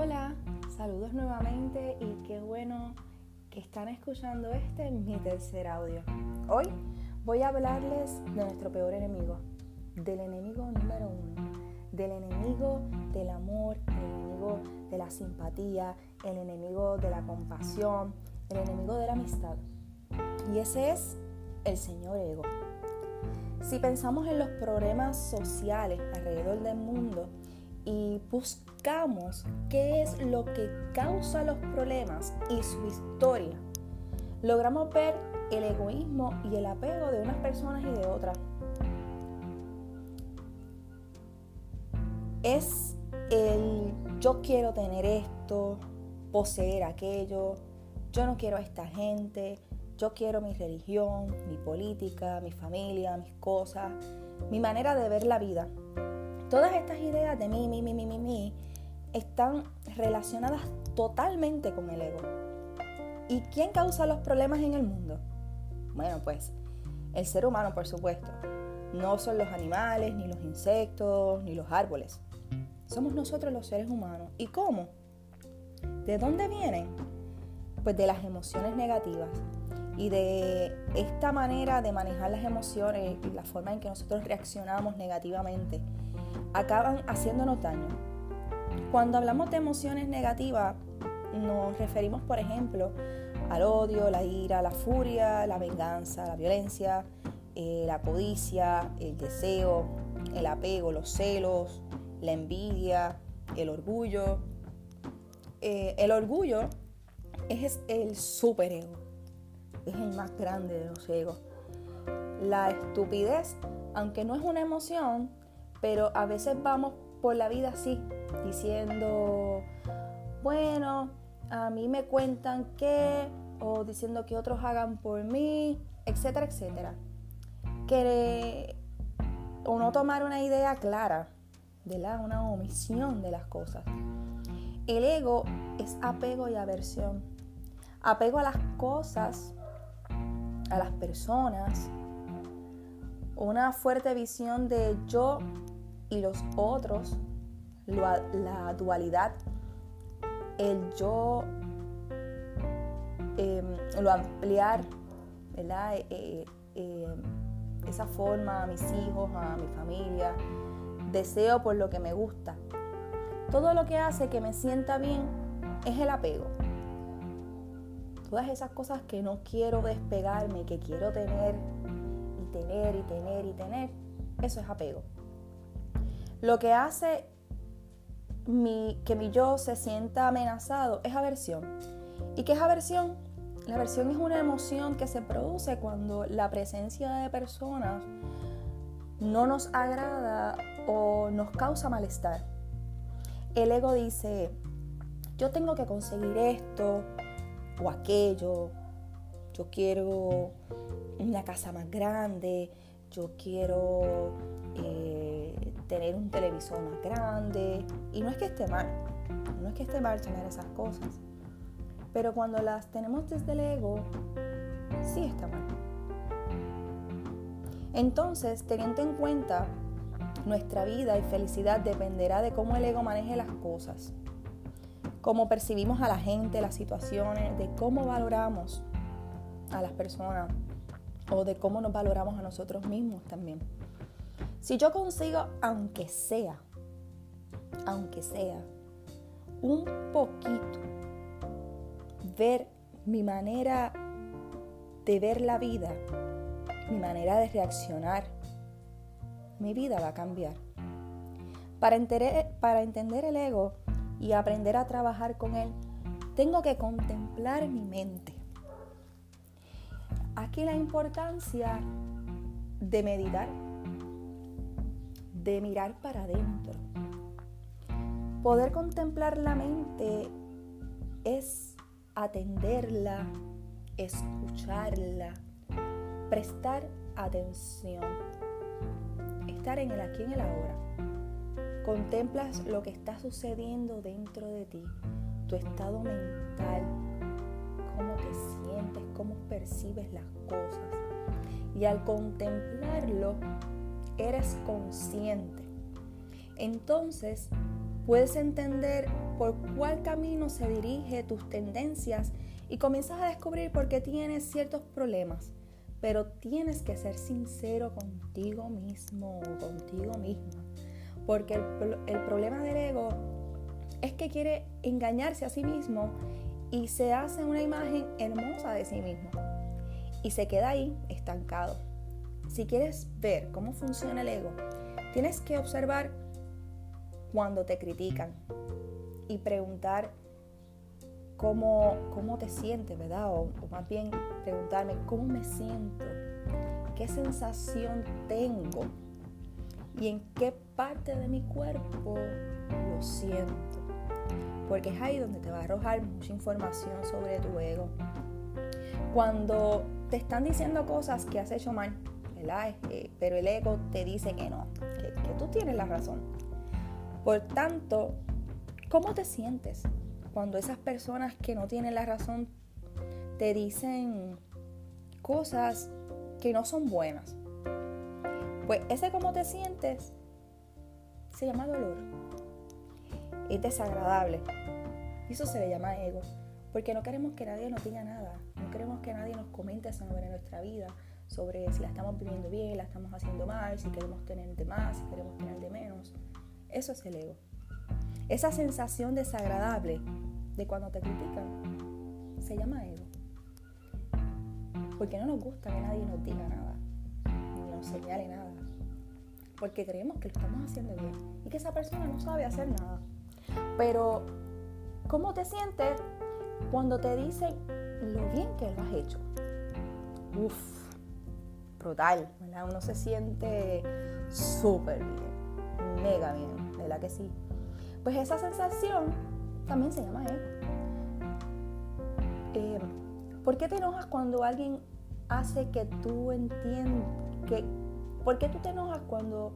Hola, saludos nuevamente y qué bueno que están escuchando este mi tercer audio. Hoy voy a hablarles de nuestro peor enemigo, del enemigo número uno, del enemigo del amor, el enemigo de la simpatía, el enemigo de la compasión, el enemigo de la amistad. Y ese es el señor ego. Si pensamos en los problemas sociales alrededor del mundo y buscamos qué es lo que causa los problemas y su historia, logramos ver el egoísmo y el apego de unas personas y de otras. Es el yo quiero tener esto, poseer aquello, yo no quiero a esta gente, yo quiero mi religión, mi política, mi familia, mis cosas, mi manera de ver la vida. Todas estas ideas de mí, mí, mí, mí, mí, mí, están relacionadas totalmente con el ego. ¿Y quién causa los problemas en el mundo? Bueno, pues el ser humano, por supuesto. No son los animales, ni los insectos, ni los árboles. Somos nosotros los seres humanos. ¿Y cómo? ¿De dónde vienen? Pues de las emociones negativas y de esta manera de manejar las emociones y la forma en que nosotros reaccionamos negativamente acaban haciéndonos daño. Cuando hablamos de emociones negativas, nos referimos, por ejemplo, al odio, la ira, la furia, la venganza, la violencia, eh, la codicia, el deseo, el apego, los celos, la envidia, el orgullo. Eh, el orgullo es el superego es el más grande de los egos. La estupidez, aunque no es una emoción, pero a veces vamos por la vida así, diciendo, bueno, a mí me cuentan que, o diciendo que otros hagan por mí, etcétera, etcétera. Que o no tomar una idea clara, la, una omisión de las cosas. El ego es apego y aversión. Apego a las cosas a las personas, una fuerte visión de yo y los otros, la dualidad, el yo, em, lo ampliar, ¿verdad? Eh, eh, em, esa forma a mis hijos, a mi familia, deseo por lo que me gusta. Todo lo que hace que me sienta bien es el apego todas esas cosas que no quiero despegarme, que quiero tener y tener y tener y tener, eso es apego. Lo que hace que mi yo se sienta amenazado es aversión. ¿Y qué es aversión? La aversión es una emoción que se produce cuando la presencia de personas no nos agrada o nos causa malestar. El ego dice, yo tengo que conseguir esto, o aquello, yo quiero una casa más grande, yo quiero eh, tener un televisor más grande. Y no es que esté mal, no es que esté mal tener esas cosas. Pero cuando las tenemos desde el ego, sí está mal. Entonces, teniendo en cuenta nuestra vida y felicidad dependerá de cómo el ego maneje las cosas cómo percibimos a la gente, las situaciones, de cómo valoramos a las personas o de cómo nos valoramos a nosotros mismos también. Si yo consigo, aunque sea, aunque sea, un poquito, ver mi manera de ver la vida, mi manera de reaccionar, mi vida va a cambiar. Para para entender el ego, y aprender a trabajar con él, tengo que contemplar mi mente. Aquí la importancia de meditar, de mirar para adentro. Poder contemplar la mente es atenderla, escucharla, prestar atención, estar en el aquí y en el ahora. Contemplas lo que está sucediendo dentro de ti, tu estado mental, cómo te sientes, cómo percibes las cosas. Y al contemplarlo, eres consciente. Entonces, puedes entender por cuál camino se dirige tus tendencias y comienzas a descubrir por qué tienes ciertos problemas. Pero tienes que ser sincero contigo mismo o contigo misma. Porque el, problema del ego es que quiere engañarse a sí mismo y se hace una imagen hermosa de sí mismo. Y se queda ahí estancado. Si quieres ver cómo funciona el ego, tienes que observar cuando te critican y preguntar cómo, cómo te sientes, ¿verdad? O más bien preguntarme cómo me siento, qué sensación tengo y en qué parte de mi cuerpo lo siento. Porque es ahí donde te va a arrojar mucha información sobre tu ego. Cuando te están diciendo cosas que has hecho mal, ¿verdad? Eh, pero el ego te dice que no, que, que tú tienes la razón. Por tanto, ¿cómo te sientes cuando esas personas que no tienen la razón te dicen cosas que no son buenas? Pues ese cómo te sientes se llama dolor. Es desagradable. Y eso se le llama ego. Porque no queremos que nadie nos diga nada. No queremos que nadie nos comente sobre nuestra vida, sobre si la estamos viviendo bien, la estamos haciendo mal, si queremos tener de más, si queremos tener de menos. Eso es el ego. Esa sensación desagradable de cuando te critican se llama ego. Porque no nos gusta que nadie nos diga nada, ni nos señale nada. Porque creemos que lo estamos haciendo bien y que esa persona no sabe hacer nada. Pero, ¿cómo te sientes cuando te dicen lo bien que lo has hecho? Uf, brutal, ¿verdad? Uno se siente súper bien, mega bien, ¿verdad que sí? Pues esa sensación también se llama ego. Eh, ¿Por qué te enojas cuando alguien hace que tú entiendas que ¿Por qué tú te enojas cuando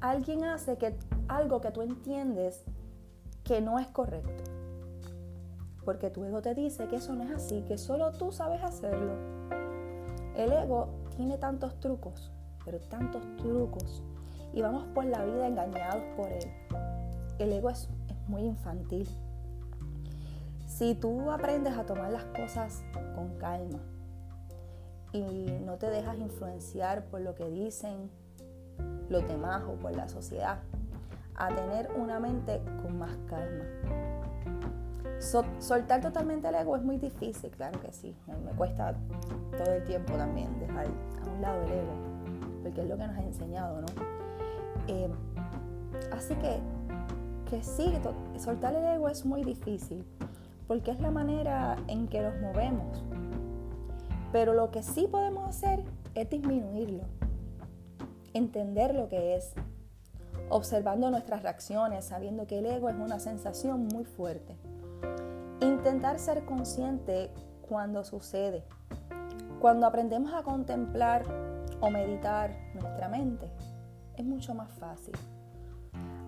alguien hace que algo que tú entiendes que no es correcto? Porque tu ego te dice que eso no es así, que solo tú sabes hacerlo. El ego tiene tantos trucos, pero tantos trucos. Y vamos por la vida engañados por él. El ego es, es muy infantil. Si tú aprendes a tomar las cosas con calma, y no te dejas influenciar por lo que dicen los demás o por la sociedad, a tener una mente con más calma. soltar totalmente el ego es muy difícil, claro que sí. Me cuesta todo el tiempo también dejar a un lado el ego, porque es lo que nos ha enseñado, ¿no? Eh, así que, que sí, soltar el ego es muy difícil, porque es la manera en que nos movemos pero lo que sí podemos hacer es disminuirlo, entender lo que es, observando nuestras reacciones, sabiendo que el ego es una sensación muy fuerte. Intentar ser consciente cuando sucede, cuando aprendemos a contemplar o meditar nuestra mente, es mucho más fácil.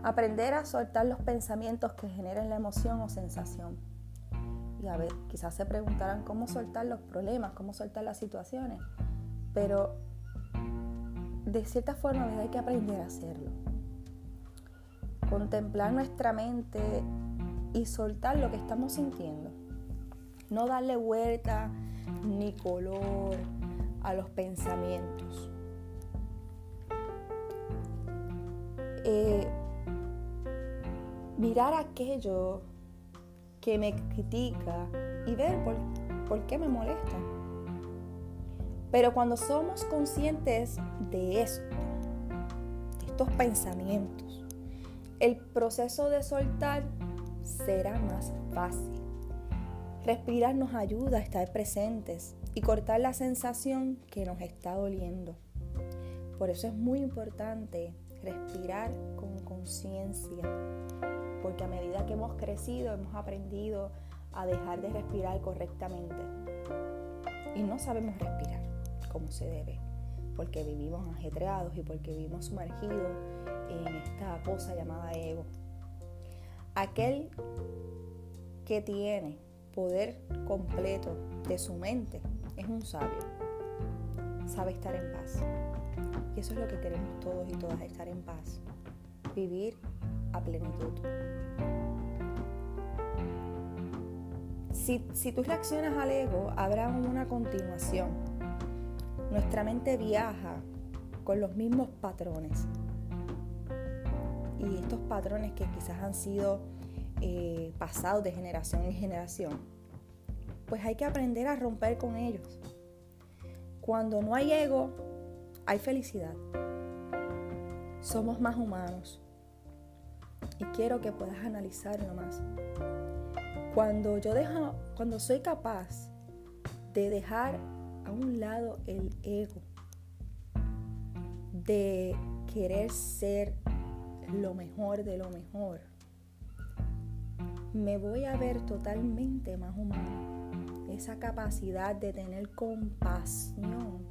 Aprender a soltar los pensamientos que generan la emoción o sensación y a ver, quizás se preguntarán cómo soltar los problemas, cómo soltar las situaciones, pero de cierta forma hay que aprender a hacerlo. Contemplar nuestra mente y soltar lo que estamos sintiendo. No darle vuelta ni color a los pensamientos. Eh, mirar aquello que me critica y ver por, por qué me molesta. Pero cuando somos conscientes de esto, de estos pensamientos, el proceso de soltar será más fácil. Respirar nos ayuda a estar presentes y cortar la sensación que nos está doliendo. Por eso es muy importante respirar con conciencia porque a medida que hemos crecido hemos aprendido a dejar de respirar correctamente. Y no sabemos respirar como se debe, porque vivimos ajetreados y porque vivimos sumergidos en esta cosa llamada ego. Aquel que tiene poder completo de su mente es un sabio. Sabe estar en paz. Y eso es lo que queremos todos y todas, estar en paz, vivir a plenitud. Si, si tú reaccionas al ego, habrá una continuación. Nuestra mente viaja con los mismos patrones. Y estos patrones que quizás han sido eh, pasados de generación en generación, pues hay que aprender a romper con ellos. Cuando no hay ego, hay felicidad. Somos más humanos. Y quiero que puedas analizarlo más. Cuando yo dejo, cuando soy capaz de dejar a un lado el ego, de querer ser lo mejor de lo mejor, me voy a ver totalmente más humano. Esa capacidad de tener compasión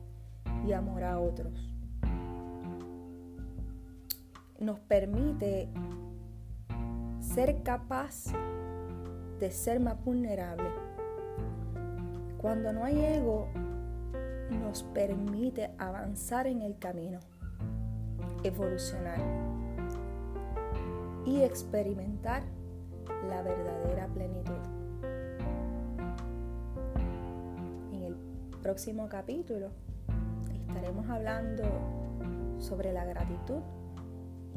y amor a otros nos permite ser capaz de ser más vulnerable. Cuando no hay ego, nos permite avanzar en el camino, evolucionar y experimentar la verdadera plenitud. En el próximo capítulo estaremos hablando sobre la gratitud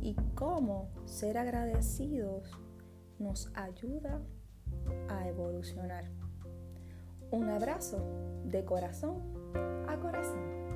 y cómo ser agradecidos nos ayuda a evolucionar. Un abrazo de corazón a corazón.